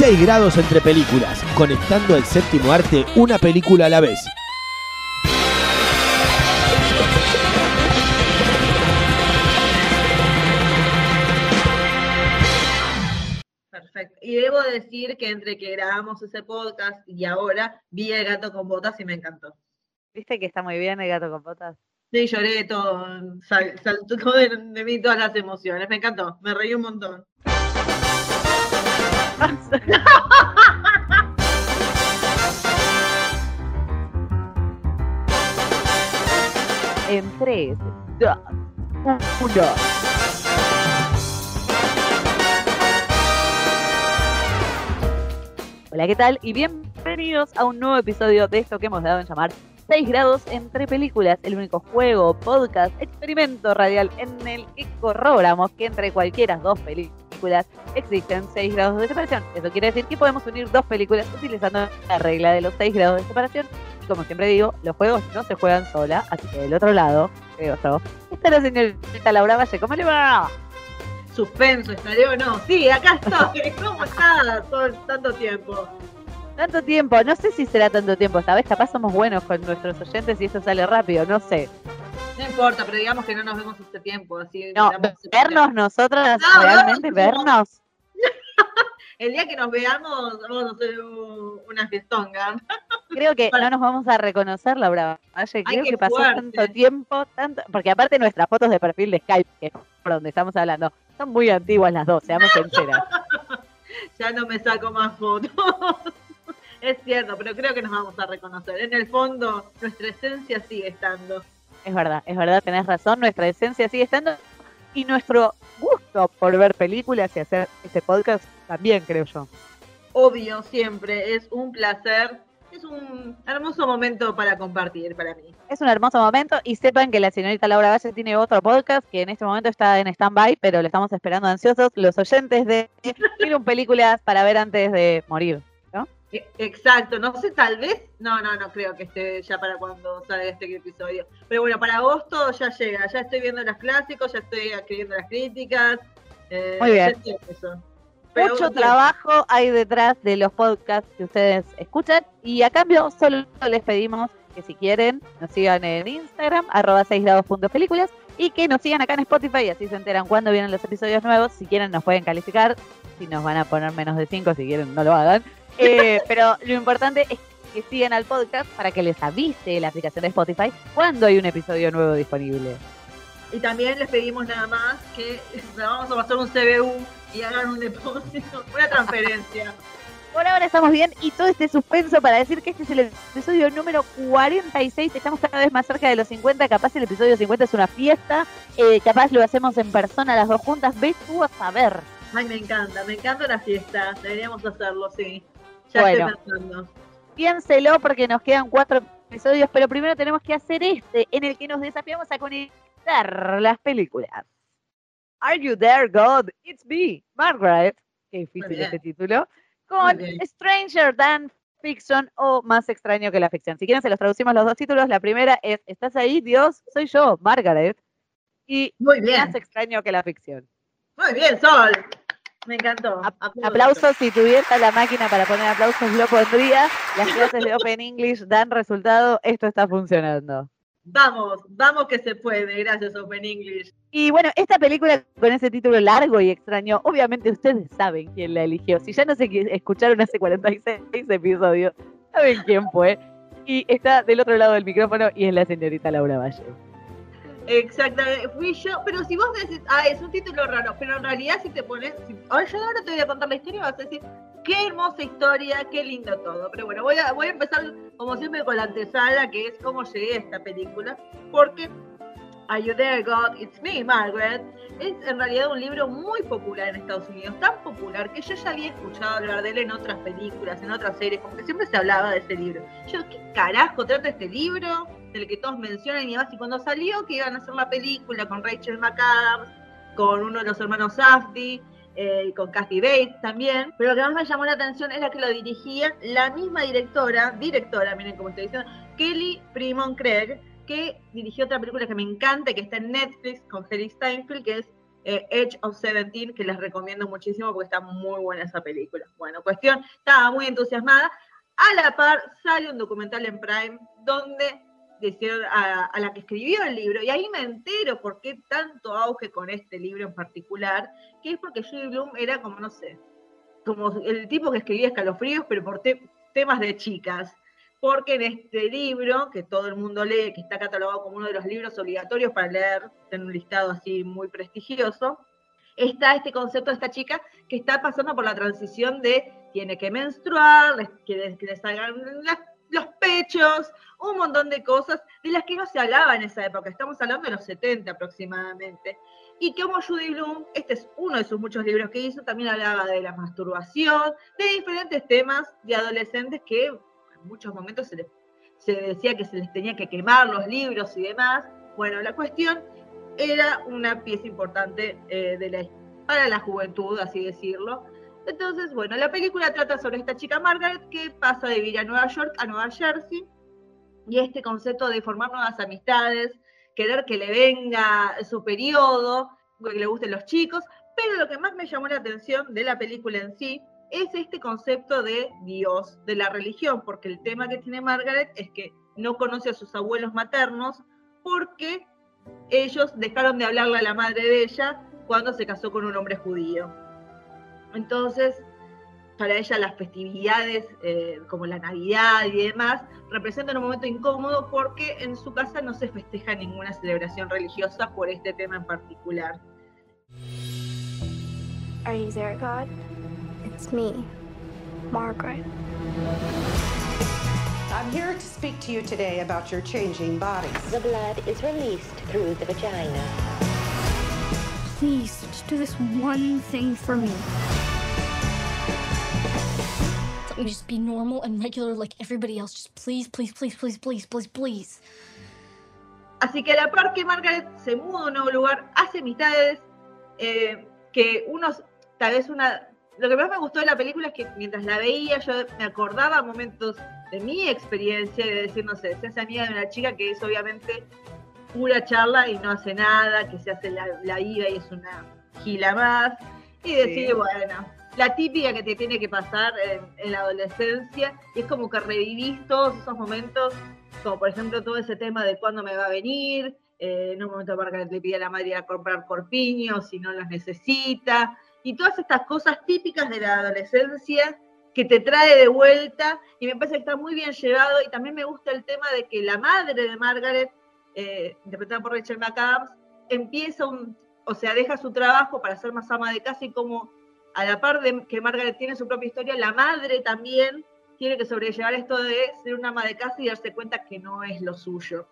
6 grados entre películas. Conectando al séptimo arte, una película a la vez. Perfecto. Y debo decir que entre que grabamos ese podcast y ahora vi el gato con botas y me encantó. ¿Viste que está muy bien el gato con botas? Sí, lloré todo, sal- saltó de, de mí todas las emociones, me encantó, me reí un montón. En 3, 2, 1. Hola, ¿qué tal? Y bienvenidos a un nuevo episodio de esto que hemos dado en llamar 6 grados entre películas, el único juego, podcast, experimento radial en el que corroboramos que entre cualquiera dos películas existen 6 grados de separación. Eso quiere decir que podemos unir dos películas utilizando la regla de los 6 grados de separación. Y como siempre digo, los juegos no se juegan sola, así que del otro lado, creo yo, está la señorita Laura Valle. ¿Cómo le va? Suspenso, ¿estaré o no? Sí, acá estoy, ¿cómo está todo el- tanto tiempo? Tanto tiempo, no sé si será tanto tiempo, esta vez capaz somos buenos con nuestros oyentes y esto sale rápido, no sé. No importa, pero digamos que no nos vemos hace tiempo, así No, damos- vernos nosotras, No, realmente no, no. vernos. El día que nos veamos vamos a hacer un- una fiestonga. Creo que no nos vamos a reconocer, Laura Valle. Creo que pasó fuerte. tanto tiempo, tanto, porque aparte nuestras fotos de perfil de Skype, que es por donde estamos hablando, son muy antiguas las dos, seamos sinceras. Ya no me saco más fotos. Es cierto, pero creo que nos vamos a reconocer. En el fondo, nuestra esencia sigue estando. Es verdad, es verdad, tenés razón, nuestra esencia sigue estando y nuestro gusto por ver películas y hacer este podcast también, creo yo. Obvio, siempre. Es un placer. Es un hermoso momento para compartir para mí. Es un hermoso momento y sepan que la señorita Laura Valle tiene otro podcast que en este momento está en stand-by, pero lo estamos esperando ansiosos los oyentes de Miren películas para ver antes de morir. E- Exacto, no sé, tal vez. No, no, no creo que esté ya para cuando salga este episodio. Pero bueno, para agosto ya llega. Ya estoy viendo los clásicos, ya estoy escribiendo las críticas. eh, Muy bien. eso. Pero Mucho trabajo hay detrás de los podcasts que ustedes escuchan y a cambio solo les pedimos que si quieren nos sigan en Instagram, arroba 6 grados.películas y que nos sigan acá en Spotify y así se enteran cuando vienen los episodios nuevos. Si quieren nos pueden calificar, si nos van a poner menos de 5, si quieren no lo hagan. Eh, pero lo importante es que sigan al podcast para que les avise la aplicación de Spotify cuando hay un episodio nuevo disponible. Y también les pedimos nada más que vamos a pasar un CBU y hagan un depósito, una transferencia. Por ahora estamos bien y todo este suspenso para decir que este es el episodio número 46. Estamos cada vez más cerca de los 50. Capaz el episodio 50 es una fiesta. eh, capaz lo hacemos en persona las dos juntas. Ves tú a saber. Ay, me encanta, me encanta la fiesta. Deberíamos hacerlo, sí. Ya Bueno. estoy pensando. Piénselo porque nos quedan cuatro episodios, pero primero tenemos que hacer este en el que nos desafiamos a conectar las películas. Are you there, God? It's me, Margaret. Qué difícil este título. Con. Stranger Than Fiction o Más extraño que la ficción. Si quieren, se los traducimos los dos títulos. La primera es ¿Estás ahí, Dios? Soy yo, Margaret. Y Muy bien, Más extraño que la ficción. muy bien, Sol. Me encantó. Ap- Aplausos. Aplausos, si tuviera la máquina para poner aplausos lo pondría. Las clases de Open English dan resultado, esto está funcionando. Vamos, vamos que se puede. Gracias, Open English. Y bueno, esta película con ese título largo y extraño, obviamente ustedes saben quién la eligió. Si ya no se escucharon hace 46 episodios, saben quién fue. Y está del otro lado del micrófono y es la señorita Laura Valle. Exactamente, fui yo, pero si vos decís, ah, es un título raro, pero en realidad si te pones, si, ahora yo ahora te voy a contar la historia, vas a decir, Qué hermosa historia, qué lindo todo. Pero bueno, voy a, voy a empezar como siempre con la antesala, que es cómo llegué a esta película. Porque Are You There God? It's Me, Margaret, es en realidad un libro muy popular en Estados Unidos, tan popular que yo ya había escuchado hablar de él en otras películas, en otras series, como que siempre se hablaba de ese libro. Yo, ¿qué carajo trata este libro? Del que todos mencionan y demás, y cuando salió que iban a hacer la película con Rachel McAdams, con uno de los hermanos Safdie, eh, con Kathy Bates también, pero lo que más me llamó la atención era que lo dirigía la misma directora, directora, miren cómo estoy diciendo, Kelly Primon Craig, que dirigió otra película que me encanta, que está en Netflix con Harry Steinfeld, que es eh, Edge of Seventeen, que les recomiendo muchísimo porque está muy buena esa película. Bueno, cuestión, estaba muy entusiasmada. A la par sale un documental en Prime donde decían a, a, la que escribió el libro, y ahí me entero por qué tanto auge con este libro en particular, que es porque Judy Bloom era como, no sé, como el tipo que escribía escalofríos, pero por te temas de chicas. Porque en este libro, que todo el mundo lee, que está catalogado como uno de los libros obligatorios para leer, en un listado así muy prestigioso, está este concepto de esta chica que está pasando por la transición de tiene que menstruar, que le salgan las, los pechos, un montón de cosas de las que no se hablaba en esa época, estamos hablando de los 70 aproximadamente. Y como Judy Bloom, este es uno de sus muchos libros que hizo, también hablaba de la masturbación, de diferentes temas de adolescentes que en muchos momentos se, les, se decía que se les tenía que quemar los libros y demás. Bueno, la cuestión era una pieza importante eh, para la juventud, así decirlo. Entonces, bueno, la película trata sobre esta chica Margaret que pasa de vivir a Nueva York a Nueva Jersey y este concepto de formar nuevas amistades, querer que le venga su periodo, que le gusten los chicos, pero lo que más me llamó la atención de la película en sí es este concepto de Dios, de la religión, porque el tema que tiene Margaret es que no conoce a sus abuelos maternos porque ellos dejaron de hablarle a la madre de ella cuando se casó con un hombre judío. Entonces, para ella las festividades eh, como la Navidad y demás representan un momento incómodo porque en su casa no se festeja ninguna celebración religiosa por este tema en particular. Are you there, God? It's me, Margaret. I'm here to speak to you today about your changing bodies. The blood is released through the vagina. Please, just do this one thing for me. Let me just be normal and regular like everybody else. Just please, please, please, please, please, please, please. Así que a la par que Margaret se muda a un nuevo lugar, hace amistades eh, que unos, tal vez una lo que más me gustó de la película es que mientras la veía yo me acordaba momentos de mi experiencia de decir, no sé, se hace amiga de una chica que es obviamente pura charla y no hace nada, que se hace la, la ida y es una gila más, y decir, sí. bueno, la típica que te tiene que pasar en, la adolescencia, y es como que revivís todos esos momentos, como por ejemplo todo ese tema de cuándo me va a venir, eh, en un momento Margaret le pide a la madre a comprar corpiños si no los necesita, y todas estas cosas típicas de la adolescencia que te trae de vuelta y me parece que está muy bien llevado y también me gusta el tema de que la madre de Margaret, eh, interpretada por Rachel McAdams, empieza un, o sea, deja su trabajo para ser más ama de casa y como a la par de que Margaret tiene su propia historia, la madre también tiene que sobrellevar esto de ser una ama de casa y darse cuenta que no es lo suyo.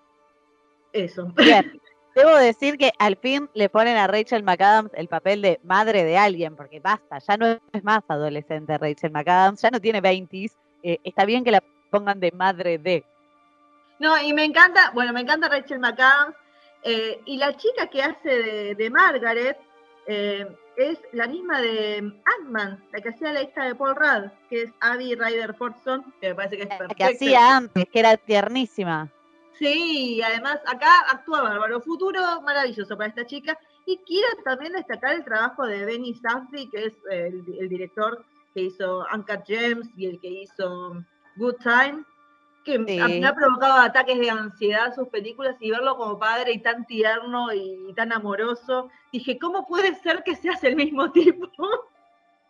Eso. Bien. Debo decir que al fin le ponen a Rachel McAdams el papel de madre de alguien, porque basta, ya no es más adolescente Rachel McAdams, ya no tiene 20, eh, está bien que la pongan de madre de. No, y me encanta, bueno, me encanta Rachel McAdams, eh, y la chica que hace de, de Margaret eh, es la misma de Ant-Man, la que hacía la hija de Paul Rudd, que es Abby Ryder Fortson, que me parece que es perfecta. La que hacía antes, que era tiernísima. Sí, además acá actúa Bárbaro. Futuro maravilloso para esta chica. Y quiero también destacar el trabajo de Benny Safdie, que es el, el, director que hizo Uncut Gems y el que hizo Good Time, que sí. me ha provocado ataques de ansiedad sus películas y verlo como padre y tan tierno y, tan amoroso. Dije, ¿cómo puede ser que seas el mismo tipo?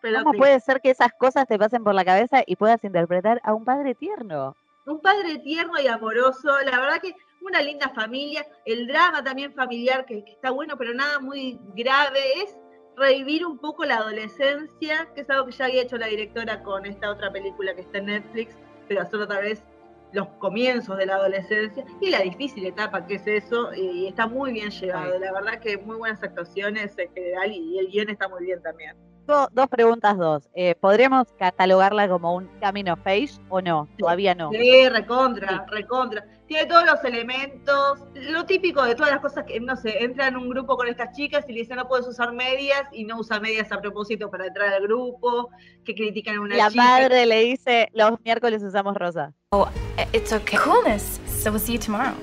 Pero ¿Cómo sí. puede ser que esas cosas te pasen por la cabeza y puedas interpretar a un padre tierno? un padre tierno y amoroso, la verdad que una linda familia, el drama también familiar que, que está bueno, pero nada muy grave, es revivir un poco la adolescencia, que es algo que ya había hecho la directora con esta otra película que está en Netflix, pero hacer otra vez los comienzos de la adolescencia y la difícil etapa que es eso, y, está muy bien llevado. La verdad que muy buenas actuaciones en general y, el guion está muy bien también. Dos preguntas, dos. Eh, ¿Podríamos catalogarla como un camino face o no? Todavía no. Sí, recontra, recontra. Tiene todos los elementos, lo típico de todas las cosas que, no sé, entra en un grupo con estas chicas y le dicen no puedes usar medias y no usa medias a propósito para entrar al grupo, que critican a una La chica. madre le dice, los miércoles usamos rosa. Oh, it's okay. Coolness. So we'll see you tomorrow.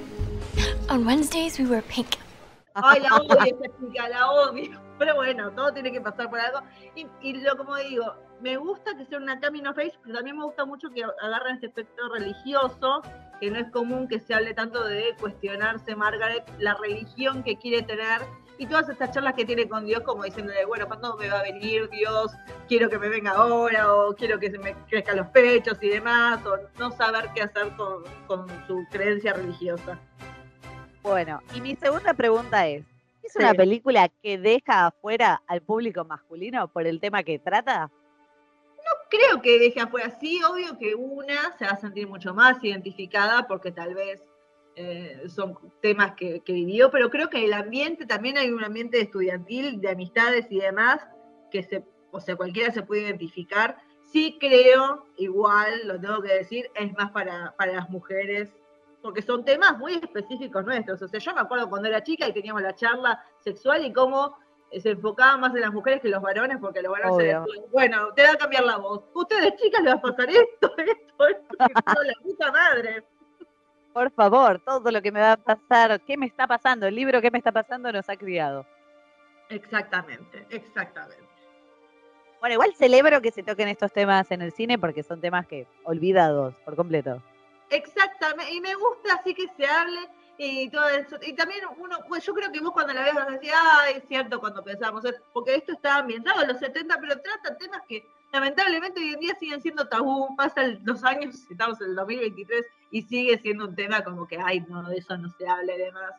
On Wednesdays we wear pink. Ay, la odio esa chica, la odio. Pero bueno, todo tiene que pasar por algo. Y, lo como digo, me gusta que sea una camino face, pero también me gusta mucho que agarren este aspecto religioso, que no es común que se hable tanto de cuestionarse Margaret la religión que quiere tener y todas estas charlas que tiene con Dios como diciéndole, bueno, ¿cuándo me va a venir Dios? Quiero que me venga ahora o quiero que se me crezcan los pechos y demás, o no saber qué hacer con su creencia religiosa. Bueno, y mi segunda pregunta es, ¿es Sí. una película que deja afuera al público masculino por el tema que trata? creo que deje afuera. Sí, obvio que una se va a sentir mucho más identificada porque tal vez eh, son temas que, que vivió, pero creo que el ambiente, también hay un ambiente estudiantil, de amistades y demás, que se, o sea, cualquiera se puede identificar. Sí creo, igual, lo tengo que decir, es más para, para las mujeres, porque son temas muy específicos nuestros. O sea, yo me acuerdo cuando era chica y teníamos la charla sexual y cómo eh, se enfocaba más en las mujeres que los varones, porque los varones se decían, bueno, te va a cambiar la voz. Ustedes chicas les va a pasar esto, esto, esto, la puta madre. Por favor, todo lo que me va a pasar, ¿qué me está pasando? El libro ¿Qué me está pasando? nos ha criado. Exactamente, exactamente. Bueno, igual celebro que se toquen estos temas en el cine porque son temas que olvidados por completo. Exactamente, y me gusta así que se hable y todo eso. Y también uno, pues yo creo que vos cuando la ves vas a decir, ah, es cierto cuando pensamos, eh, porque esto está ambientado en los 70, pero trata temas que lamentablemente hoy en día siguen siendo tabú, pasan los años, estamos en el 2023 y sigue siendo un tema como que, ay, no, de eso no se habla y demás.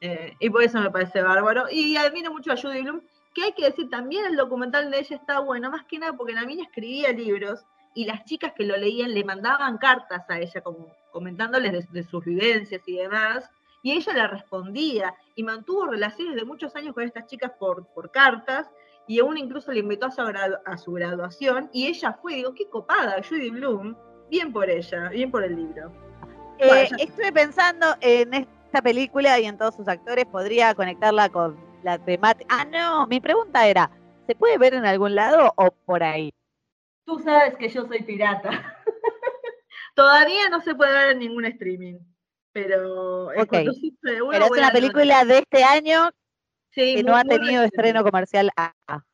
Eh, y por eso me parece bárbaro. Y admiro mucho a Judy Bloom, que hay que decir, también el documental de ella está bueno, más que nada porque la mina escribía libros y las chicas que lo leían le mandaban cartas a ella como comentándoles de, de sus vivencias y demás, y ella le respondía y mantuvo relaciones de muchos años con estas chicas por, por cartas, y aún incluso le invitó a su, gradu- a su graduación, y ella fue, digo, qué copada, Judy Bloom, bien por ella, bien por el libro. Eh, Bueno, ya- estuve pensando en esta película y en todos sus actores, podría conectarla con la temática. Ah, no, mi pregunta era, ¿se puede ver en algún lado o por ahí? Tú sabes que yo soy pirata. Todavía no se puede ver en ningún streaming, pero es una a- película de este año Sí, que muy- no ha tenido estreno comercial acá.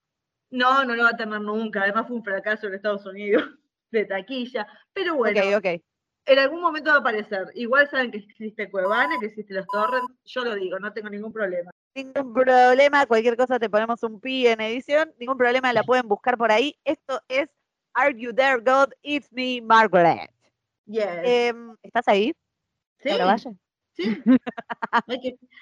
No, no lo va a tener nunca. Además fue un fracaso en Estados Unidos de taquilla. Pero bueno, en algún momento va a aparecer. Igual saben que existe Cuevana, que existe los torrents. Yo lo digo, no tengo ningún problema. Ningún problema, cualquier cosa te ponemos un pi en edición, ningún problema, la pueden buscar por ahí. Esto es Are You There, God? It's Me, Margaret. Yes. Em, ¿Estás ahí? sí, vaya. sí.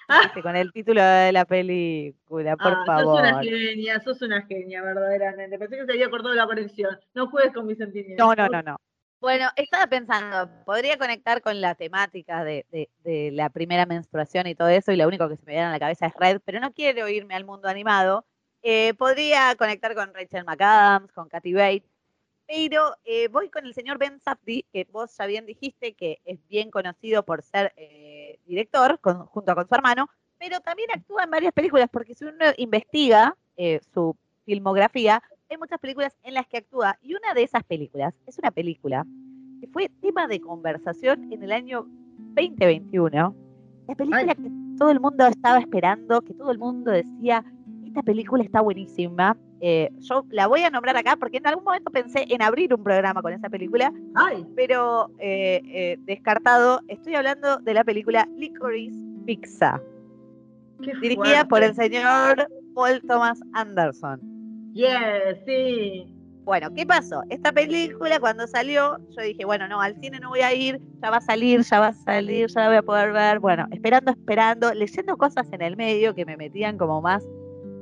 Ah, Con el título de la película, por ah, favor. Sos una genia, sos una genia, verdaderamente. Pensé que se había cortado la conexión. No juegues con mis sentimientos. No, no, no, no. Bueno, estaba pensando, podría conectar con la temática de, de- de la primera menstruación y todo eso, y lo único que se me viene a la cabeza es Red, pero no quiero irme al mundo animado. Eh, podría conectar con Rachel McAdams, con Kathy Bates, pero eh, voy con el señor Ben Safdie, que vos ya bien dijiste que es bien conocido por ser eh, director, con- junto con su hermano, pero también actúa en varias películas, porque si uno investiga eh, su filmografía, hay muchas películas en las que actúa y una de esas películas es una película que fue tema de conversación en el año 2021. La película Ay. que todo el mundo estaba esperando, que todo el mundo decía, esta película está buenísima. Eh, yo la voy a nombrar acá porque en algún momento pensé en abrir un programa con esa película, Ay, pero eh, eh, descartado. Estoy hablando de la película Licorice Pizza, qué dirigida por el señor Paul Thomas Anderson. Yes, sí. Bueno, ¿qué pasó? Esta película cuando salió, yo dije, bueno, no, al cine no voy a ir, ya va a salir, ya va a salir, ya la voy a poder ver. Bueno, esperando, esperando, leyendo cosas en el medio que me metían como más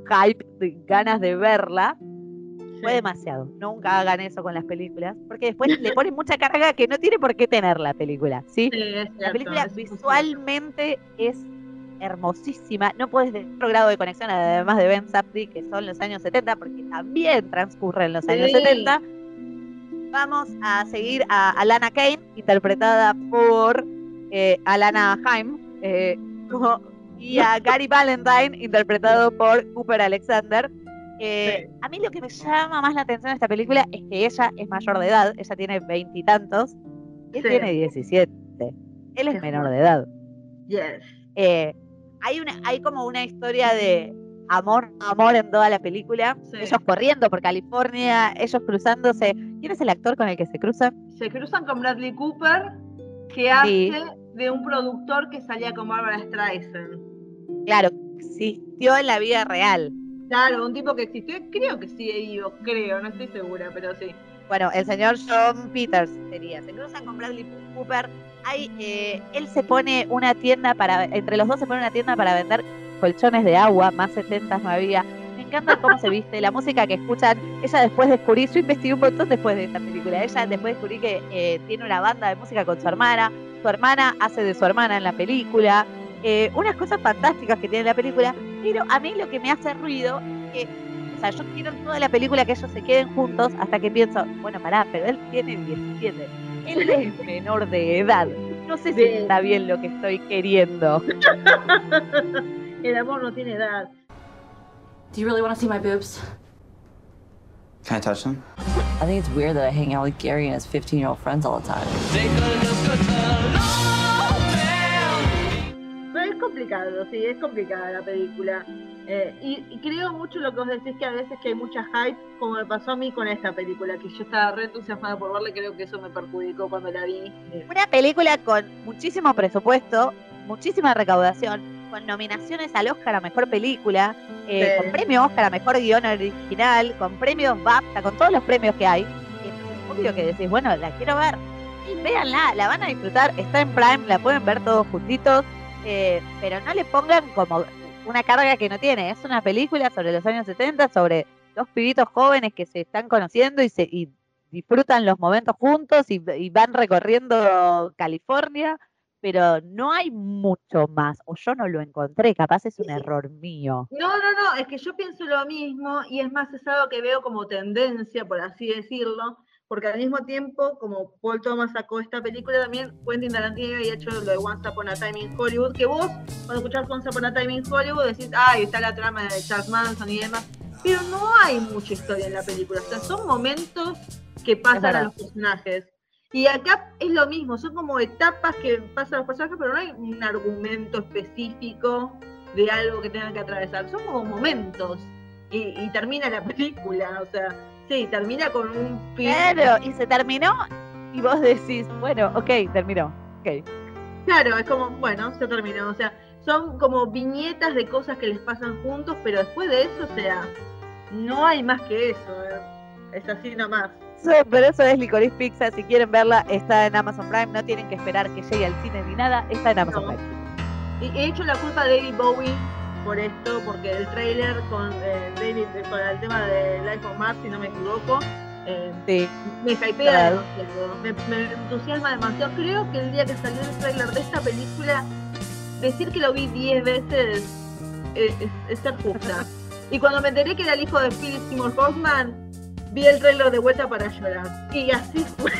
hype, de ganas de verla, fue demasiado. Nunca hagan eso con las películas, porque después le ponen mucha carga que no tiene por qué tener la película, ¿sí? La película visualmente es hermosísima. No puedes tener otro grado de conexión, además de Ben Sapti, que son los años 70, porque también transcurren los años Sí. 70. Vamos a seguir a Alana Kane, interpretada por eh, Alana Haim, eh, como- y a Gary Valentine, interpretado por Cooper Alexander. Eh, A mí lo que me llama más la atención de esta película es que ella es mayor de edad, ella tiene veintitantos, él Sí. tiene 17. Él es menor de edad. Yes. Eh, hay, una, hay como una historia de amor, amor en toda la película. Sí. Ellos corriendo por California, ellos cruzándose. ¿Quién es el actor con el que se cruzan? Se cruzan con Bradley Cooper, que hace de un productor que salía con Barbara Streisand. Claro, existió en la vida real. Claro, un tipo que existió, creo que sigue vivo, creo, no estoy segura, pero sí. Bueno, el señor John Peters sería. Se cruzan con Bradley Cooper. Hay, eh, él se pone una tienda para, entre los dos se pone una tienda para vender colchones de agua, más 70 no había. Me encanta cómo se viste, la música que escuchan. Ella después descubrí, yo investigué un montón después de esta película. Ella después descubrí que eh, tiene una banda de música con su hermana. Su hermana hace de su hermana en la película. Eh, unas cosas fantásticas que tiene la película. Pero a mí lo que me hace ruido es que o sea, yo quiero en toda la película que ellos se queden juntos hasta que pienso, bueno, pará, pero él tiene 17. Él es menor de edad. No sé si está bien lo que estoy queriendo. El amor no tiene edad. Do you really want to see my boobs? Can I touch them? I think it's weird that I hang out with Gary and his 15 year old friends all the time. Complicado, sí, es complicada la película. Eh, y, y creo mucho lo que vos decís, que a veces que hay mucha hype, como me pasó a mí con esta película, que yo estaba re entusiasmada por verla, y creo que eso me perjudicó cuando la vi. Una película con muchísimo presupuesto, muchísima recaudación, con nominaciones al Oscar a Mejor Película, eh, Sí. con premio Oscar a Mejor Guión Original, con premios BAFTA, con todos los premios que hay. Entonces, obvio que decís, bueno, la quiero ver. Y véanla, la van a disfrutar, está en Prime, la pueden ver todos juntitos, eh, pero no le pongan como una carga que no tiene. Es una película sobre los años 70, sobre dos pibitos jóvenes que se están conociendo y se y disfrutan los momentos juntos y, y van recorriendo California, pero no hay mucho más, o yo no lo encontré, capaz es un error mío. No, no, no, es que yo pienso lo mismo y es más, es algo que veo como tendencia, por así decirlo, porque al mismo tiempo, como Paul Thomas sacó esta película, también Quentin Tarantino había hecho lo de Once Upon a Time in Hollywood, que vos, cuando escuchás Once Upon a Time in Hollywood, decís, ay, está la trama de Charles Manson y demás, pero no hay mucha historia en la película, o sea, son momentos que pasan a los personajes. Y acá es lo mismo, son como etapas que pasan a los personajes, pero no hay un argumento específico de algo que tengan que atravesar. Son como momentos. Y, y termina la película, o sea, sí, termina con un fin. Claro, y se terminó y vos decís, bueno, ok, terminó, ok. Claro, es como, bueno, se terminó. O sea, son como viñetas de cosas que les pasan juntos, pero después de eso, o sea, no hay más que eso. eh. Es así nomás. So, pero eso es Licorice Pizza, si quieren verla está en Amazon Prime, no tienen que esperar que llegue al cine ni nada, está en Amazon No. Prime. Y he hecho la culpa a David Bowie por esto, porque el trailer con eh, David, con el tema de Life on Mars, si no me equivoco, eh, Sí, me hypea Claro. demasiado, me, me entusiasma demasiado. Creo que el día que salió el trailer de esta película, decir que lo vi 10 veces es, es- es ser justa. Y cuando me enteré que era el hijo de Philip Seymour Hoffman, vi el trailer de vuelta para llorar. Y así fue.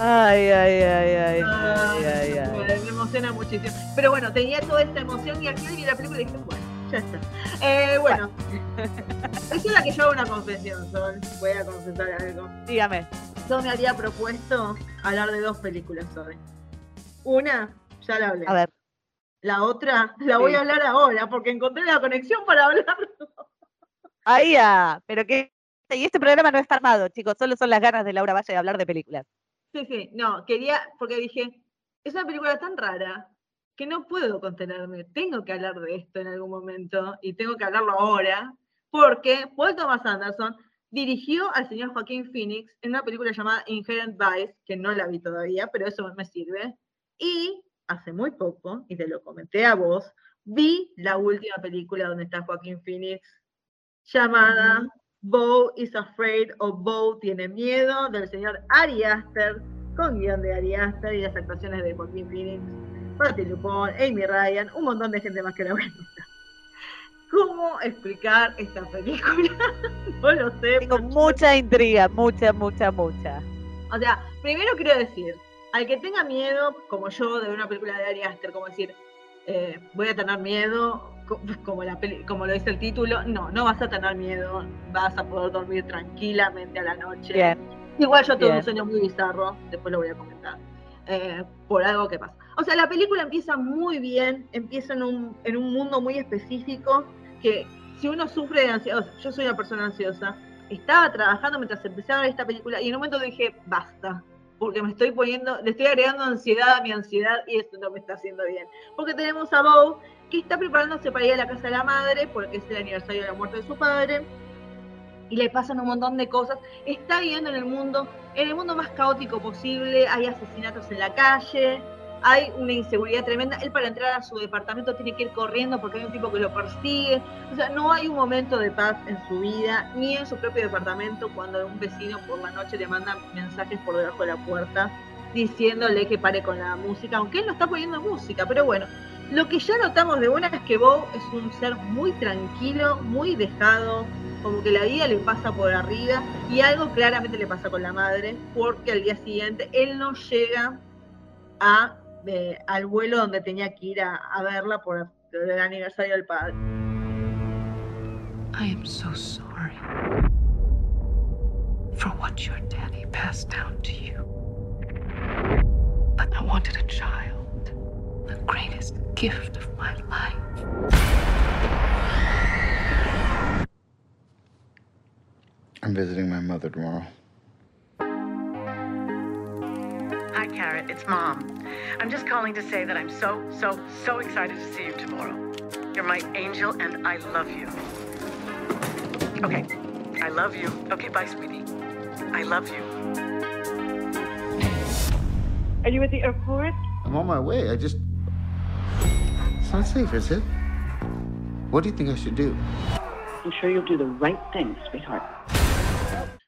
Ay, ay, ay, ay, ay, ay, ay. Me, me emociona muchísimo. Pero bueno, tenía toda esta emoción y aquí vi la película y dije, bueno, ya está. Eh, bueno, es la que yo hago una confesión, Sol. Voy a confesar algo. Dígame. Yo me había propuesto hablar de dos películas hoy. Una, ya la hablé. A ver, La otra, la voy a hablar ahora porque encontré la conexión para hablar. ahí ya, pero que... Y este programa no está armado, chicos, solo son las ganas de Laura Valle de hablar de películas. Sí, sí, no, quería, porque dije, es una película tan rara que no puedo contenerme. Tengo que hablar de esto en algún momento y tengo que hablarlo ahora, porque Paul Thomas Anderson dirigió al señor Joaquín Phoenix en una película llamada Inherent Vice, que no la vi todavía, pero eso me sirve. Y hace muy poco, y te lo comenté a vos, vi la última película donde está Joaquín Phoenix, llamada Bo is Afraid o Bo tiene miedo, del señor Ari Aster, con guion de Ari Aster y las actuaciones de Joaquín Phoenix, Patti Lupón, Amy Ryan, un montón de gente más que la voy a nombrar. ¿Cómo explicar esta película? no lo sé. Tengo mucha intriga, mucha, mucha, mucha. O sea, primero quiero decir, al que tenga miedo, como yo, de una película de Ari Aster, como decir, eh, voy a tener miedo, como, la peli- como lo dice el título, no, no vas a tener miedo, vas a poder dormir tranquilamente a la noche. Bien. Igual yo tuve Bien. un sueño muy bizarro, después lo voy a comentar, eh, por algo que pasa. O sea, la película empieza muy bien, empieza en un, en un mundo muy específico que si uno sufre de ansiedad, yo soy una persona ansiosa, estaba trabajando mientras empezaba a ver esta película y en un momento dije, basta, porque me estoy poniendo, le estoy agregando ansiedad a mi ansiedad y esto no me está haciendo bien. Porque tenemos a Bob que está preparándose para ir a la casa de la madre porque es el aniversario de la muerte de su padre y le pasan un montón de cosas. Está viviendo en el mundo, en el mundo más caótico posible, hay asesinatos en la calle, hay una inseguridad tremenda. Él para entrar a su departamento tiene que ir corriendo porque hay un tipo que lo persigue. O sea, no hay un momento de paz en su vida, ni en su propio departamento, cuando un vecino por la noche le manda mensajes por debajo de la puerta diciéndole que pare con la música, aunque él no está poniendo música, pero bueno. Lo que ya notamos de una es que Bob es un ser muy tranquilo, muy dejado, como que la vida le pasa por arriba y algo claramente le pasa con la madre, porque al día siguiente él no llega a, eh, al vuelo donde tenía que ir a, verla por el aniversario del padre. I am so sorry for what your daddy passed down to you. But I wanted a child, the greatest gift of my life. I'm visiting my mother tomorrow. Hi, Carrot. It's Mom. I'm just calling to say that I'm so, so, so excited to see you tomorrow. You're my angel, and I love you. Okay. I love you. Okay, bye, sweetie. I love you. Are you at the airport? I'm on my way. I just. Not safe, is it? What do you think I should do? I'm sure you'll do the right thing, sweetheart.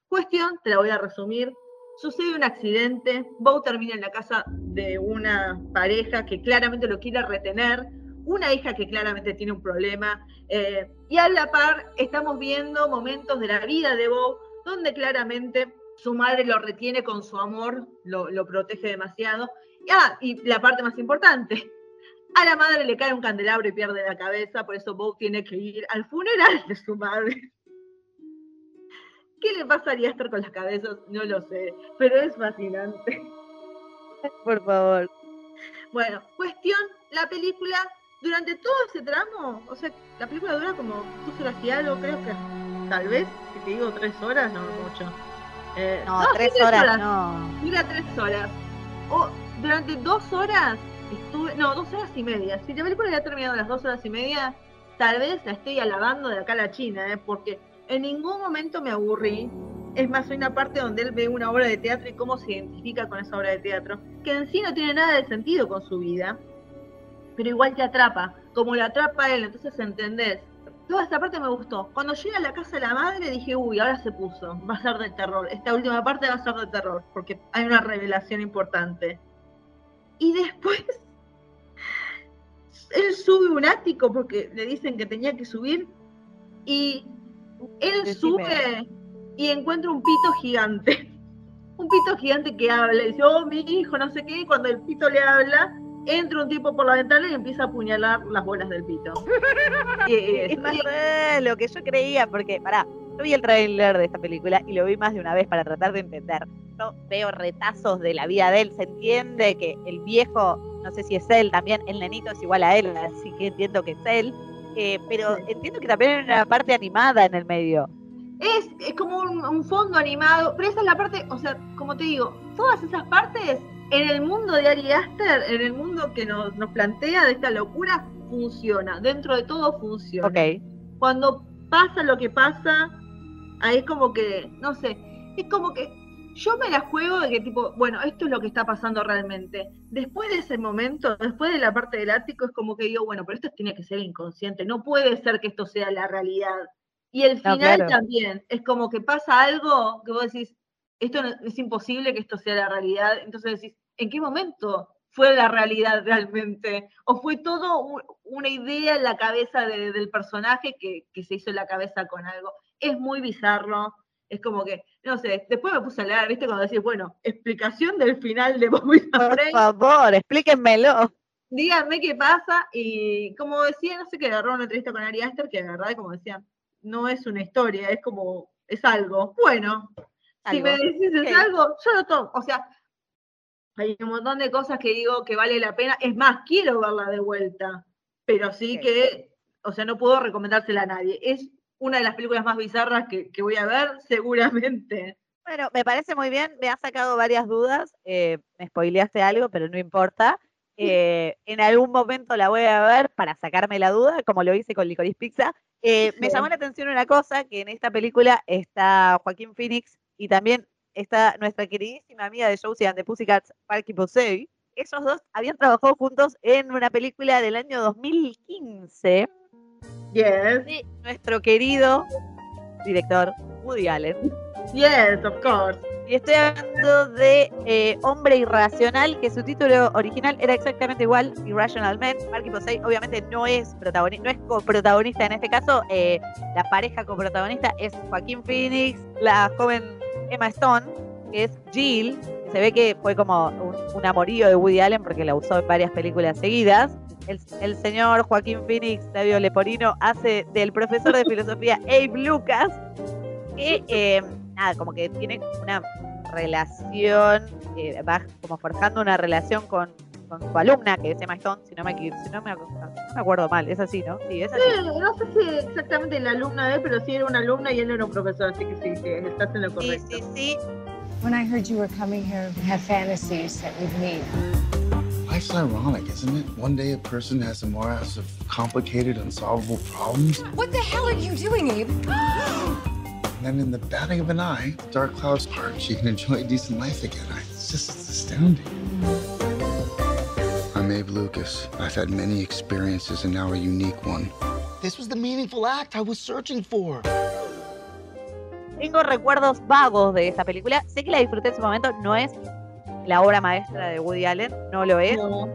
Cuestión, te la voy a resumir. Sucede un accidente, Bo termina en la casa de una pareja que claramente lo quiere retener, una hija que claramente tiene un problema, eh, y a la par estamos viendo momentos de la vida de Bo donde claramente su madre lo retiene con su amor, lo, lo protege demasiado. Y, ah, y la parte más importante, a la madre le cae un candelabro y pierde la cabeza, por eso Bo tiene que ir al funeral de su madre. ¿Qué le pasaría a estar con las cabezas? No lo sé, pero es fascinante. Por favor. Bueno, cuestión, la película, durante todo ese tramo, o sea, la película dura como dos horas y algo, creo que tal vez, si te digo tres horas, no mucho. Eh, No, sí, tres horas, no. Dura tres horas. O durante dos horas estuve, no, dos horas y media. Si la película ya ha terminado las dos horas y media, tal vez la estoy alabando de acá a la China, ¿eh? porque en ningún momento me aburrí. Es más, hay una parte donde él ve una obra de teatro y cómo se identifica con esa obra de teatro, que en sí no tiene nada de sentido con su vida, pero igual te atrapa, como la atrapa él, entonces entendés. Toda esta parte me gustó. Cuando llega a la casa de la madre dije, uy, ahora se puso, va a ser de terror. Esta última parte va a ser de terror, porque hay una revelación importante. Y después, él sube un ático porque le dicen que tenía que subir, y él Decime. sube y encuentra un pito gigante. Un pito gigante que habla y dice, oh, mi hijo, no sé qué. Y cuando el pito le habla, entra un tipo por la ventana y empieza a apuñalar las bolas del pito. Y- y Es más lo que yo creía, porque, pará, yo vi el tráiler de esta película y lo vi más de una vez para tratar de entender. Yo veo retazos de la vida de él, se entiende que el viejo, no sé si es él también, el nenito es igual a él, así que entiendo que es él, eh, pero entiendo que también hay una parte animada en el medio. Es, es como un, un fondo animado, pero esa es la parte, o sea, como te digo, todas esas partes en el mundo de Ari Aster, en el mundo que nos, nos plantea de esta locura, funciona. Dentro de todo funciona. Ok. Cuando pasa lo que pasa, ahí es como que, no sé, es como que yo me la juego de que tipo, bueno, esto es lo que está pasando realmente. Después de ese momento, después de la parte del ático, es como que digo, bueno, pero esto tiene que ser inconsciente, no puede ser que esto sea la realidad. Y el No, final claro. también, es como que pasa algo que vos decís, esto no- es imposible que esto sea la realidad. Entonces decís, ¿en qué momento fue la realidad realmente? ¿O fue todo una idea en la cabeza de- del personaje que, que se hizo en la cabeza con algo? Es muy bizarro. Es como que, no sé, después me puse a leer, ¿viste? Cuando decís, bueno, explicación del final de Bobby Por favor, explíquenmelo. díganme qué pasa. Y como decía, no sé qué, agarró una entrevista con Ari Aster, que de verdad, como decía, no es una historia, es como, es algo. Bueno, si me decís es algo, yo lo tomo. O sea, hay un montón de cosas que digo que vale la pena. Es más, quiero verla de vuelta, pero sí que, o sea, no puedo recomendársela a nadie. Es una de las películas más bizarras que, que voy a ver, seguramente. Bueno, me parece muy bien, me ha sacado varias dudas, eh, me spoileaste algo, pero no importa. Eh, en algún momento la voy a ver para sacarme la duda, como lo hice con Licorice Pizza. Eh, me llamó la atención una cosa, que en esta película está Joaquín Phoenix y también está nuestra queridísima amiga de Josie and the Pussycats, Parky Posey. Esos dos habían trabajado juntos en una película del año 2015 Yes, de nuestro querido director Woody Allen. yes, of course. Y estoy hablando de eh, Hombre Irracional, que su título original era exactamente igual, Irrational Man. Marky Posey obviamente no es protagonista, no es coprotagonista en este caso. eh, la pareja coprotagonista es Joaquín Phoenix, la joven Emma Stone, que es Jill, que se ve que fue como un, un amorío de Woody Allen porque la usó en varias películas seguidas. El, el señor Joaquín Phoenix, Fabio Leporino, hace del profesor de filosofía Abe Lucas, que eh, nada, como que tiene una relación, eh, va como forjando una relación con, con su alumna, que es Emma Stone, si no me, si no me, no me acuerdo mal, es así, ¿no? Sí, es así. Sí, no sé si exactamente la alumna de él, pero sí era una alumna y él era un profesor, así que sí, sí, estás en lo Sí, correcto. sí, sí. When I heard you were coming here to have fantasies that we'd meet. Life's ironic, isn't it? One day a person has a morass of complicated, unsolvable problems, What the hell are you doing, Abe? and then in the batting of an eye, the dark clouds part. She can enjoy a decent life again. It's just astounding. I'm Abe Lucas. I've had many experiences and now a unique one. This was the meaningful act I was searching for. Tengo recuerdos vagos de esta película. Sé que la disfruté en su momento, no es la obra maestra de Woody Allen, no lo es. No.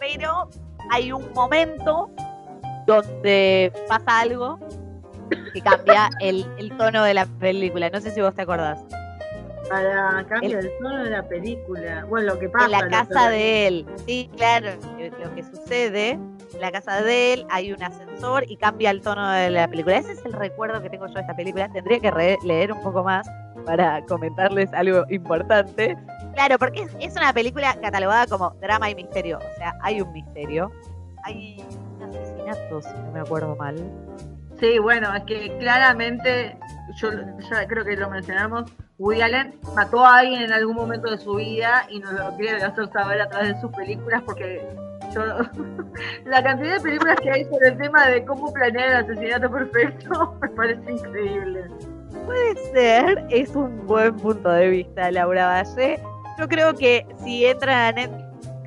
Pero hay un momento donde pasa algo que cambia el, el tono de la película. No sé si vos te acordás. Para cambio El- el tono de la película. Bueno, lo que pasa. en la casa de él. Sí, claro, lo que sucede, en la casa de él hay un ascensor y cambia el tono de la película. Ese es el recuerdo que tengo yo de esta película. Tendría que leer un poco más para comentarles algo importante. Claro, porque es, es una película catalogada como drama y misterio. O sea, hay un misterio. Hay un asesinato, si no me acuerdo mal. Sí, bueno, es que claramente, yo ya creo que lo mencionamos, Woody Allen mató a alguien en algún momento de su vida y nos lo quiere hacer saber a través de sus películas porque yo la cantidad de películas que hay sobre el tema de cómo planear el asesinato perfecto me parece increíble. Puede ser, es un buen punto de vista, Laura Valle. Yo creo que si entran a Netflix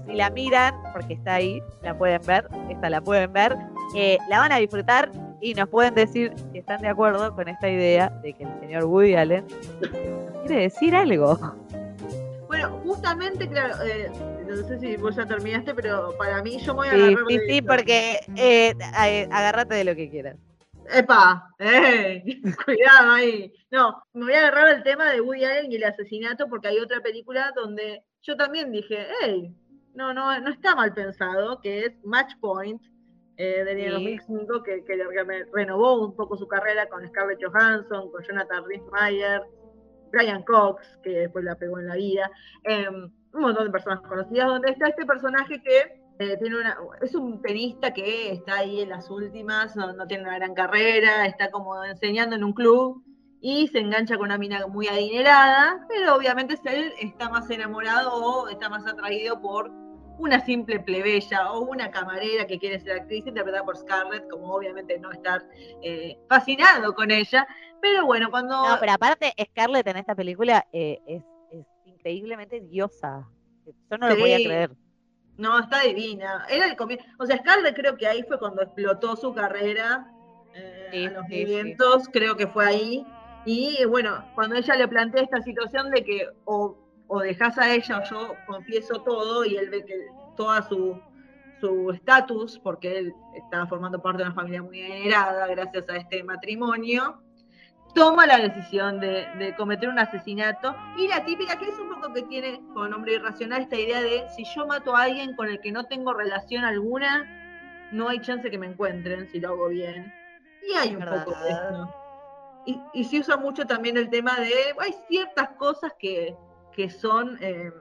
y la miran, porque está ahí, la pueden ver, esta la pueden ver, eh, la van a disfrutar y nos pueden decir si están de acuerdo con esta idea de que el señor Woody Allen quiere decir algo. Bueno, justamente, claro, eh, no sé si vos ya terminaste, pero para mí yo me voy a Sí, agarrar sí, de sí, porque eh, a- agárrate de lo que quieras. Epa, eh, cuidado ahí. No, me voy a agarrar el tema de Woody Allen y el asesinato porque hay otra película donde yo también dije, hey, no, no, no está mal pensado, que es Match Point, eh, del año Sí. 2005, que, que renovó un poco su carrera con Scarlett Johansson, con Jonathan Rhys-Meyer, Brian Cox, que después la pegó en la vida, eh, un montón de personas conocidas, donde está este personaje que eh, tiene una, es un tenista que está ahí en las últimas, no, no tiene una gran carrera, está como enseñando en un club y se engancha con una mina muy adinerada, pero obviamente él está más enamorado o está más atraído por una simple plebeya o una camarera que quiere ser actriz interpretada por Scarlett, como obviamente no estar eh, fascinado con ella, pero bueno, cuando... No, pero aparte, Scarlett en esta película eh, es, es increíblemente diosa. Yo no lo podía Sí. creer. No, está divina. Era el comienzo. O sea, Scarlett creo que ahí fue cuando explotó su carrera eh, Sí, a los sí, 500, creo que fue ahí. Y bueno, cuando ella le plantea esta situación de que o, o dejas a ella o yo confieso todo y él ve que toda su su estatus, porque él estaba formando parte de una familia muy adinerada gracias a este matrimonio, toma la decisión de, de cometer un asesinato y la típica que es un poco que tiene con hombre irracional esta idea de si yo mato a alguien con el que no tengo relación alguna, no hay chance que me encuentren si lo hago bien. Y hay un poco de esto. Y, y se usa mucho también el tema de, hay ciertas cosas que, que son eh,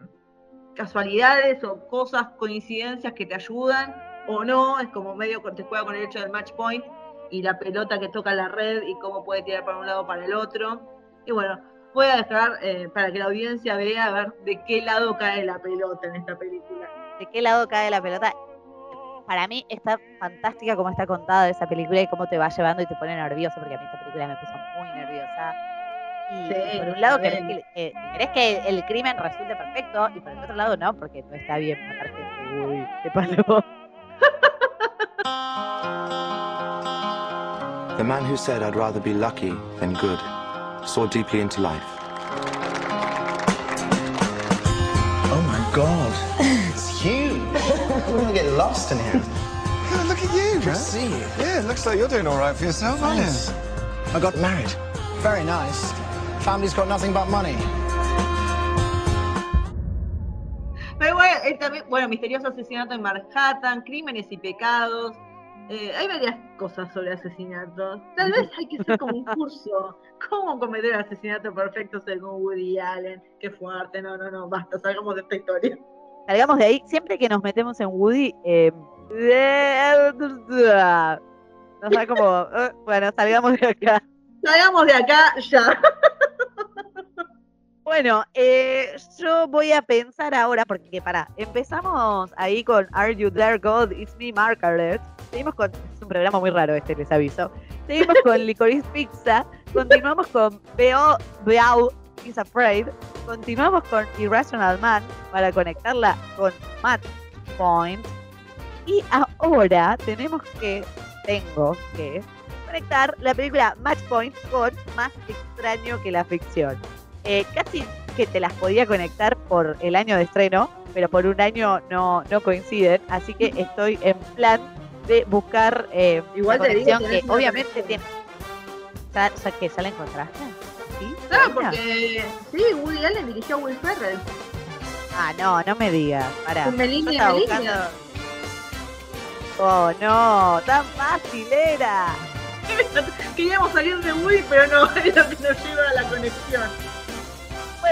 casualidades o cosas, coincidencias que te ayudan o no, es como medio te juega con el hecho del match point y la pelota que toca la red y cómo puede tirar para un lado o para el otro. Y bueno, voy a dejar eh, para que la audiencia vea a ver de qué lado cae la pelota en esta película. ¿De qué lado cae la pelota? Para mí está fantástica como está contada esa película y cómo te va llevando y te pone nervioso, porque a mí esta película me puso muy nerviosa. Y Sí, por un lado querés que, eh, querés que el crimen resulte perfecto y por el otro lado no, porque no está bien matar gente. Uy, qué palo. The man who said I'd rather be lucky than good saw deeply into life. Oh my god. it's huge. We're gonna get lost in here. Yeah, look at you, man. see you. Yeah, it looks like you're doing all right for yourself, aren't you? I got married. Very nice. Family's got nothing but money. Pero bueno, él también, bueno, misterioso asesinato en Manhattan, crímenes y pecados. Eh, hay varias cosas sobre asesinatos. Tal vez hay que hacer como un curso. ¿Cómo cometer el asesinato perfecto según Woody Allen? Qué fuerte, no, no, no, basta, salgamos de esta historia. Salgamos de ahí, siempre que nos metemos en Woody, eh, nos da como, bueno, salgamos de acá. Salgamos de acá ya. Bueno, eh, yo voy a pensar ahora, porque para, empezamos ahí con Are You There God? It's Me Margaret. Seguimos con, es un programa muy raro este, les aviso. Seguimos con Licorice Pizza. Continuamos con Beo, Beau is Afraid. Continuamos con Irrational Man para conectarla con Match Point. Y ahora tenemos que, tengo que conectar la película Match Point con Más extraño que la ficción. Eh, casi que te las podía conectar por el año de estreno, pero por un año no, no coinciden, así que estoy en plan de buscar eh, Igual te conexión que una obviamente tiene. sa- sa- que salen contrastes. ¿Sí? Claro, ¿Sabina? porque sí, Woody Allen dirigió a Will Ferrell. Ah, no, no me digas. Pará. Melinda. buscando- Oh, no, tan fácil era. Queríamos salir de Woody, pero no, es lo que nos lleva a la conexión.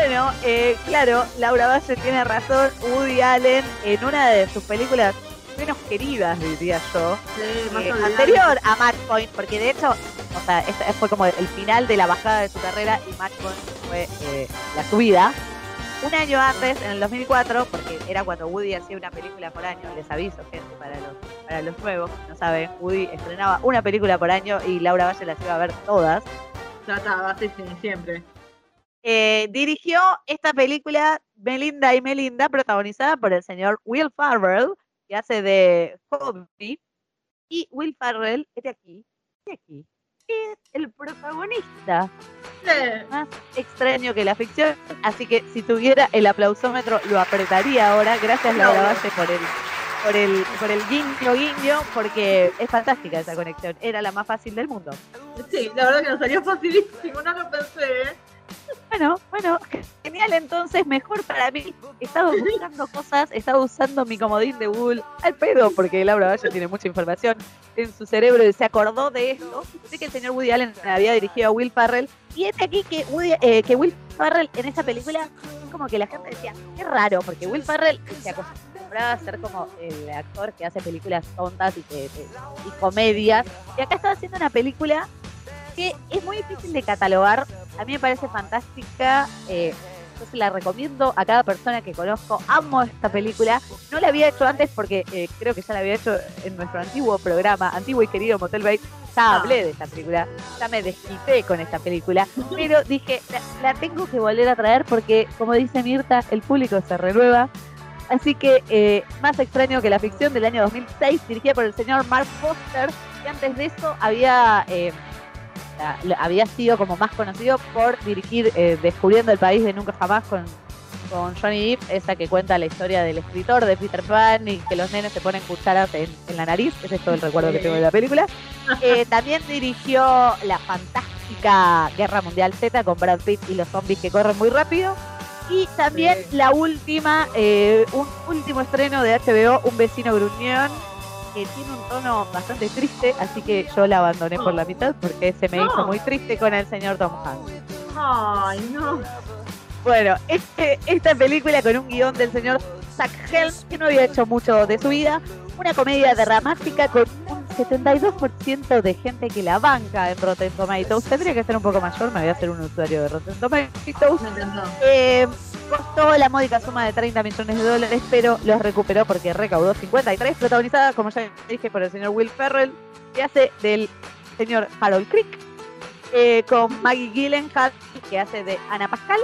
Bueno, eh, claro, Laura Valle tiene razón. Woody Allen, en una de sus películas menos queridas, diría yo, Sí, más eh, anterior a Match Point, porque de hecho, o sea, esta fue como el final de la bajada de su carrera y Match Point fue eh, la subida. Un año antes, en el 2004, porque era cuando Woody hacía una película por año, les aviso, gente, para los, para los nuevos, no saben, Woody estrenaba una película por año y Laura Valle las iba a ver todas. Trataba, sí, sí, siempre. Eh, dirigió esta película Melinda y Melinda, protagonizada por el señor Will Farrell, que hace de Hobby. Y Will Farrell, este aquí, este aquí, es el protagonista más extraño que la ficción. Así que si tuviera el aplausómetro, lo apretaría ahora. Gracias, Laura. Valle, por el, por el, por el guiño, guiño, porque es fantástica esa conexión. Era la más fácil del mundo. Sí, la verdad que nos salió facilísimo, no lo pensé, ¿eh? Bueno, bueno, genial entonces, mejor para mí. He estado buscando cosas, he estado usando mi comodín de Google al pedo, porque Laura Valle tiene mucha información en su cerebro y se acordó de esto. Sé que el señor Woody Allen había dirigido a Will Farrell, y es de aquí que, Woody- eh, que Will Farrell en esta película, como que la gente decía, qué raro, porque Will Farrell se acostumbraba a ser como el actor que hace películas tontas y, que, y comedias, y acá estaba haciendo una película que es muy difícil de catalogar. A mí me parece fantástica. Eh, yo se la recomiendo a cada persona que conozco. Amo esta película. No la había hecho antes porque eh, creo que ya la había hecho en nuestro antiguo programa, antiguo y querido Motel Bay. ya hablé de esta película, ya me desquité con esta película, pero dije, la, la tengo que volver a traer porque, como dice Mirta, el público se renueva. Así que, eh, más extraño que la ficción del año 2006, dirigida por el señor Mark Foster, que antes de eso había, eh, la- había sido como más conocido por dirigir eh, Descubriendo el País de Nunca Jamás con, con Johnny Depp, esa que cuenta la historia del escritor de Peter Pan y que los nenes se ponen cucharas en, en la nariz. Ese es todo el recuerdo que tengo de la película. Eh, también dirigió la fantástica Guerra Mundial Z con Brad Pitt y los zombies que corren muy rápido. Y también la última, eh, un último estreno de HBO, Un vecino gruñón, que tiene un tono bastante triste, así que yo la abandoné por la mitad porque se me No. hizo muy triste con el señor Tom Hanks. Ay, no. Bueno, este, esta película con un guion del señor Zach Helm, que no había hecho mucho de su vida, una comedia dramática con un 72% de gente que la banca en Rotten Tomatoes. Tendría que ser un poco mayor, me voy a hacer un usuario de Rotten Tomatoes. Eh, costó la módica suma de 30 millones de dólares, pero los recuperó porque recaudó 53, protagonizada, como ya dije, por el señor Will Ferrell, que hace del señor Harold Crick, eh, con Maggie Gyllenhaal, que hace de Ana Pascal,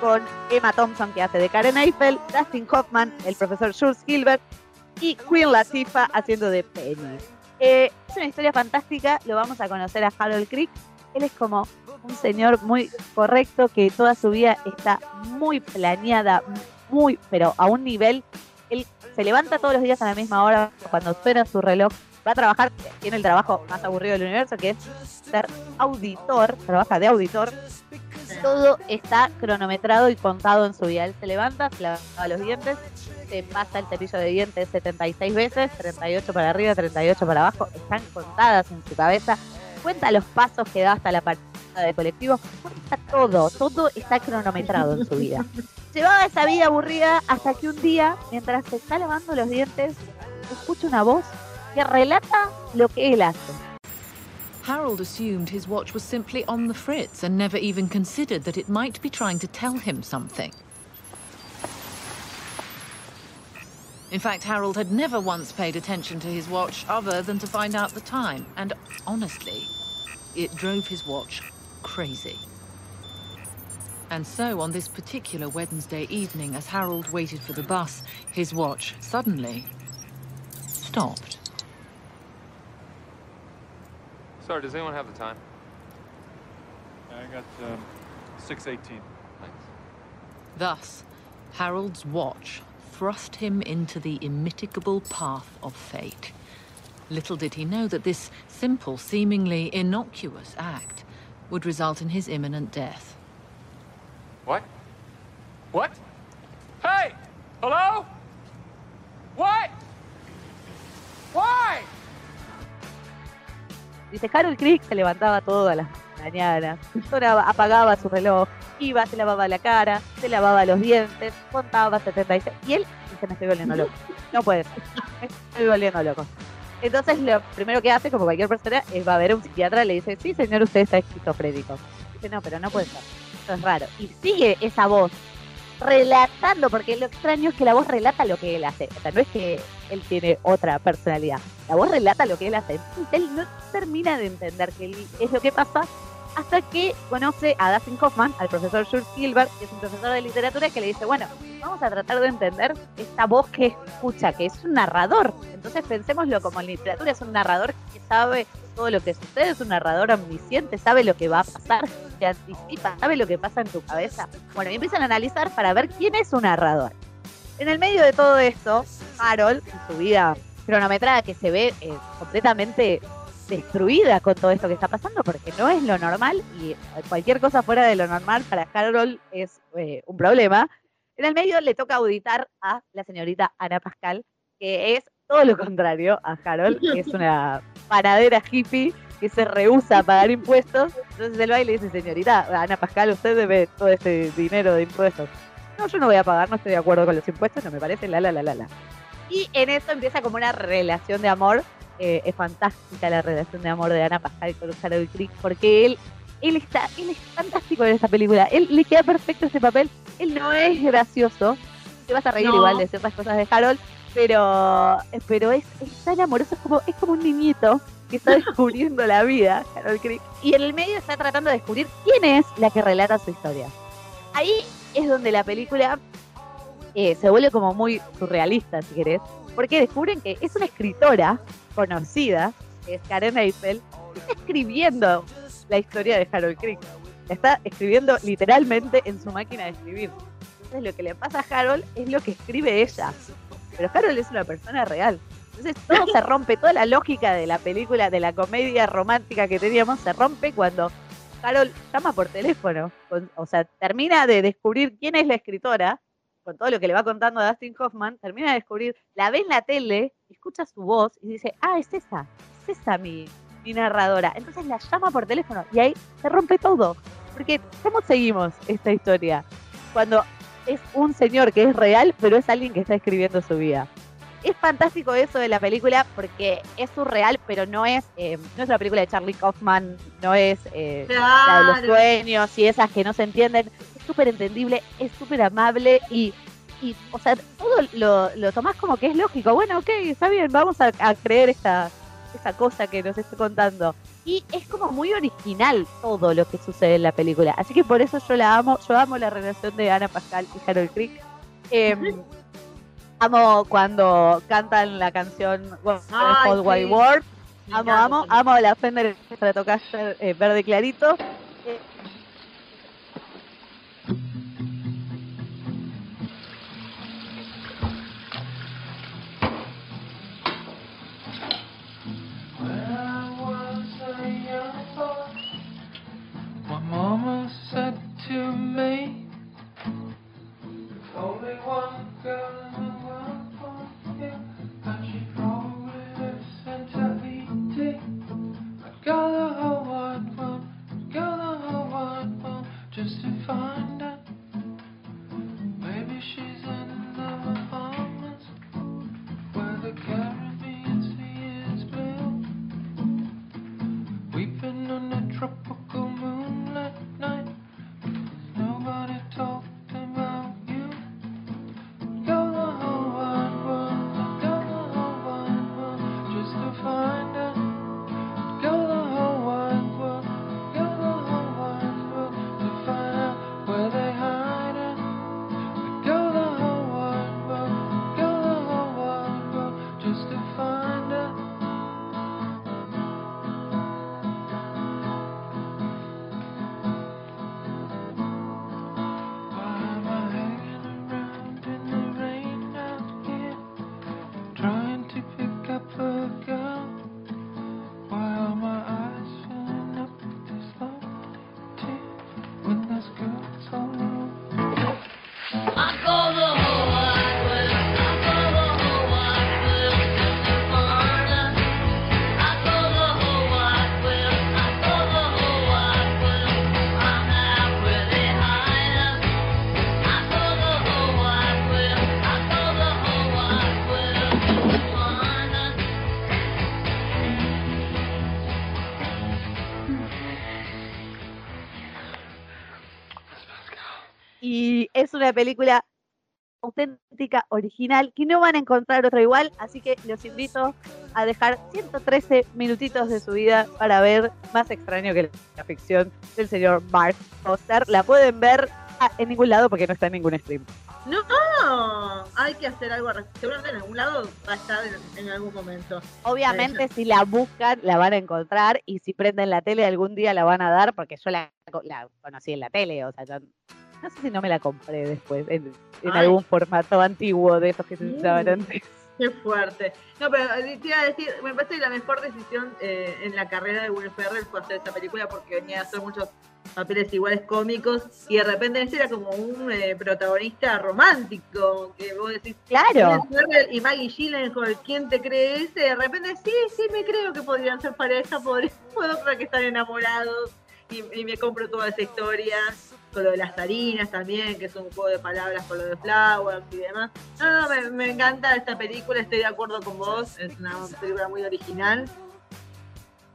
con Emma Thompson, que hace de Karen Eiffel, Dustin Hoffman, el profesor Jules Gilbert, y Queen Latifah haciendo de Penny. Eh, es una historia fantástica, lo vamos a conocer a Harold Crick. Él es como un señor muy correcto que toda su vida está muy planeada, muy, pero a un nivel. Él se levanta todos los días a la misma hora cuando suena su reloj. Va a trabajar, tiene el trabajo más aburrido del universo, que es ser auditor, trabaja de auditor. Todo está cronometrado y contado en su vida. Él se levanta, se lava los dientes, se pasa el cepillo de dientes 76 veces, 38 para arriba, 38 para abajo, están contadas en su cabeza. Cuenta los pasos que da hasta la de colectivo, todo, todo está cronometrado en su vida. Llevaba esa vida aburrida hasta que un día, mientras se está lavando los dientes, escucha una voz que relata lo que él hace. Harold assumed his watch was simply on the fritz and never even considered that it might be trying to tell him something. In fact, Harold had never once paid attention to his watch other than to find out the time, and honestly, it drove his watch crazy. And so, on this particular Wednesday evening, as Harold waited for the bus, his watch suddenly stopped. Sorry, does anyone have the time? I got um, 618. Thus, Harold's watch thrust him into the immitigable path of fate. Little did he know that this simple, seemingly innocuous act would result in his imminent death. What? What? Hey! Hello? What? Why? Dice, Harold Crick se levantaba todas las mañanas, sonaba- apagaba su reloj, iba, se lavaba la cara, se lavaba los dientes, contaba 76, y él dice, me estoy volviendo loco. No puede ser, me estoy volviendo loco. Entonces lo primero que hace, como cualquier persona, es va a ver a un psiquiatra y le dice, sí señor, usted está esquizofrénico. Dice, no, pero no puede ser, eso es raro. Y sigue esa voz relatando, porque lo extraño es que la voz relata lo que él hace. O sea, no es que él tiene otra personalidad. La voz relata lo que él hace. Él no termina de entender qué es lo que pasa hasta que conoce a Dustin Hoffman, al profesor Jules Gilbert, que es un profesor de literatura, que le dice, bueno, vamos a tratar de entender esta voz que escucha, que es un narrador. Entonces pensémoslo como en literatura, es un narrador que sabe todo lo que sucede, es un narrador omnisciente, sabe lo que va a pasar, te anticipa, sabe lo que pasa en tu cabeza. Bueno, y empiezan a analizar para ver quién es un narrador. En el medio de todo esto, Harold, en su vida cronometrada, que se ve eh, completamente destruida con todo esto que está pasando, porque no es lo normal y cualquier cosa fuera de lo normal para Harold es eh, un problema. En el medio le toca auditar a la señorita Ana Pascal, que es todo lo contrario a Harold, que es una panadera hippie que se rehúsa a pagar impuestos. Entonces él va y le dice, señorita, Ana Pascal, usted debe todo este dinero de impuestos. No, yo no voy a pagar, no estoy de acuerdo con los impuestos, no me parece, la, la, la, la, la. Y en eso empieza como una relación de amor. Eh, es fantástica la relación de amor de Ana Pascal con Harold Crick, porque él, él, está, él es fantástico en esta película. Él le queda perfecto ese papel. Él no es gracioso. Te vas a reír No. igual de ciertas cosas de Harold, pero, pero es, es tan amoroso, es como, es como un niñito que está descubriendo la vida, Harold Crick, y en el medio está tratando de descubrir quién es la que relata su historia. Ahí es donde la película eh, se vuelve como muy surrealista, si querés, porque descubren que es una escritora conocida, que es Karen Eiffel, está escribiendo la historia de Harold Crick. La está escribiendo literalmente en su máquina de escribir. Entonces lo que le pasa a Harold es lo que escribe ella. Pero Harold es una persona real. Entonces todo se rompe, toda la lógica de la película, de la comedia romántica que teníamos, se rompe cuando Harold llama por teléfono. O sea, termina de descubrir quién es la escritora, con todo lo que le va contando a Dustin Hoffman, termina de descubrir, la ve en la tele, escucha su voz y dice, ah, es esa, es esa mi, mi narradora. Entonces la llama por teléfono y ahí se rompe todo. Porque, ¿cómo seguimos esta historia? Cuando es un señor que es real, pero es alguien que está escribiendo su vida. Es fantástico eso de la película porque es surreal, pero no es, eh, no es una película de Charlie Kaufman, no es eh, la de los sueños y esas que no se entienden. Es súper entendible, es súper amable y, y, o sea, todo lo, lo tomás como que es lógico. Bueno, ok, está bien, vamos a, a creer esta, esta cosa que nos está contando. Y es como muy original todo lo que sucede en la película. Así que por eso yo la amo. Yo amo la relación de Ana Pascal y Harold Crick. Em, amo cuando cantan la canción Ay, sí. World. Amo, amo, amo la Fender Stratocaster eh, verde clarito. Eh, to me, "There's only one girl una película auténtica, original, que no van a encontrar otra igual, así que los invito a dejar 113 minutitos de su vida para ver Más extraño que la ficción del señor Mark Foster. La pueden ver ah, en ningún lado porque no está en ningún stream. No, hay que hacer algo. Seguramente en algún lado va a estar en, en algún momento. Obviamente si la buscan la van a encontrar y si prenden la tele algún día la van a dar porque yo la, la conocí en la tele, o sea, yo no sé si no me la compré después en, algún formato antiguo de esos que se usaban antes. Qué fuerte. No, pero eh, te iba a decir, me parece que la mejor decisión eh, en la carrera de Will Ferrell fue hacer esta película porque venía a hacer muchos papeles iguales cómicos y de repente este era como un eh, protagonista romántico que vos decís Claro. Ferrell y Maggie Gyllenhaal ¿quién te cree ese? de repente sí sí me creo que podrían ser pareja podría, puedo creer que están enamorados y, y me compro toda esa historia lo de las harinas también que es un juego de palabras con lo de flowers y demás no, no, me, encanta esta película estoy de acuerdo con vos es una película muy original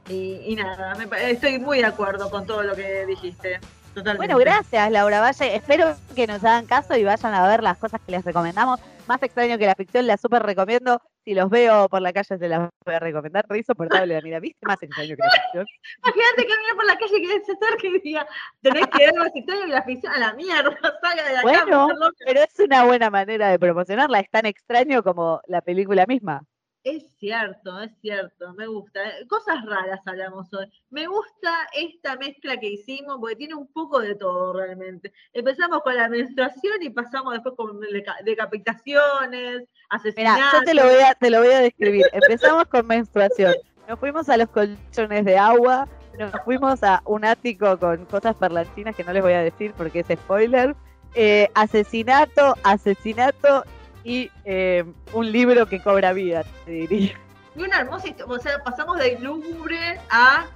y, nada, me estoy muy de acuerdo con todo lo que dijiste. Totalmente. Bueno, gracias Laura Valle. Espero que nos hagan caso y vayan a ver las cosas que les recomendamos. Más extraño que la ficción, la súper recomiendo. Si los veo por la calle se las voy a recomendar. Re insoportable la mira. ¿Viste? Más extraño que la ficción. Imagínate que venía por la calle que se acerque y diga, tenés que ver más extraño que la ficción a la mierda, salga de acá. Bueno, mujer loca". pero es una buena manera de promocionarla. Es tan extraño como la película misma. Es cierto, es cierto, me gusta. Cosas raras hablamos hoy. Me gusta esta mezcla que hicimos porque tiene un poco de todo realmente. Empezamos con la menstruación y pasamos después con deca- decapitaciones, asesinatos. yo te lo voy a, te lo voy a describir. Empezamos con menstruación. Nos fuimos a los colchones de agua. Nos fuimos a un ático con cosas parlanchinas que no les voy a decir porque es spoiler. eh, asesinato, asesinato y eh, un libro que cobra vida, te diría. Y una hermosa historia, o sea, pasamos de lúgubre a...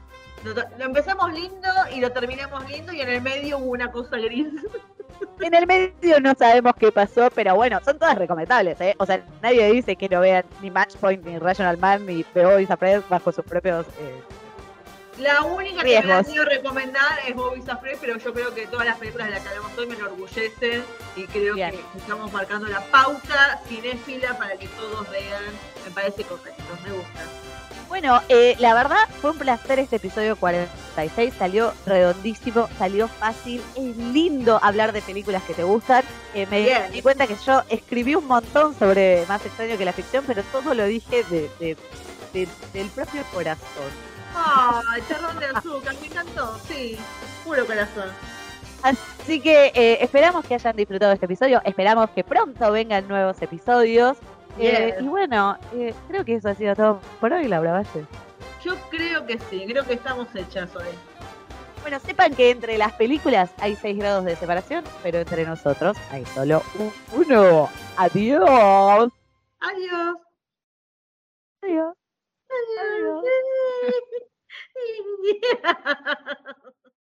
Lo, lo empezamos lindo y lo terminamos lindo y en el medio hubo una cosa gris. En el medio no sabemos qué pasó, pero bueno, son todas recomendables, ¿eh? O sea, nadie dice que no vean ni Matchpoint, ni Rational Man, ni The Boys Afraid bajo sus propios... eh, La única que me han podido recomendar es Bobby Safre, pero yo creo que todas las películas de las que hablamos hoy me enorgullecen y creo Bien. que estamos marcando la pauta cinéfila para que todos vean. Me parece correcto, me gusta. Bueno, eh, la verdad fue un placer este episodio 46, salió redondísimo, salió fácil, es lindo hablar de películas que te gustan. Eh, me Bien. di cuenta que yo escribí un montón sobre Más extraño que la ficción, pero todo lo dije de, de- de- del propio corazón. Ay, terrón de azúcar, me encantó, sí, puro corazón. Así que eh, esperamos que hayan disfrutado este episodio, esperamos que pronto vengan nuevos episodios. Eh, Yes. y bueno, eh, creo que eso ha sido todo por hoy, Laura Valle. Yo creo que sí, creo que estamos hechas hoy. Bueno, sepan que entre las películas hay 6 grados de separación, pero entre nosotros hay solo un- uno. Adiós. Adiós. Adiós. 안녕.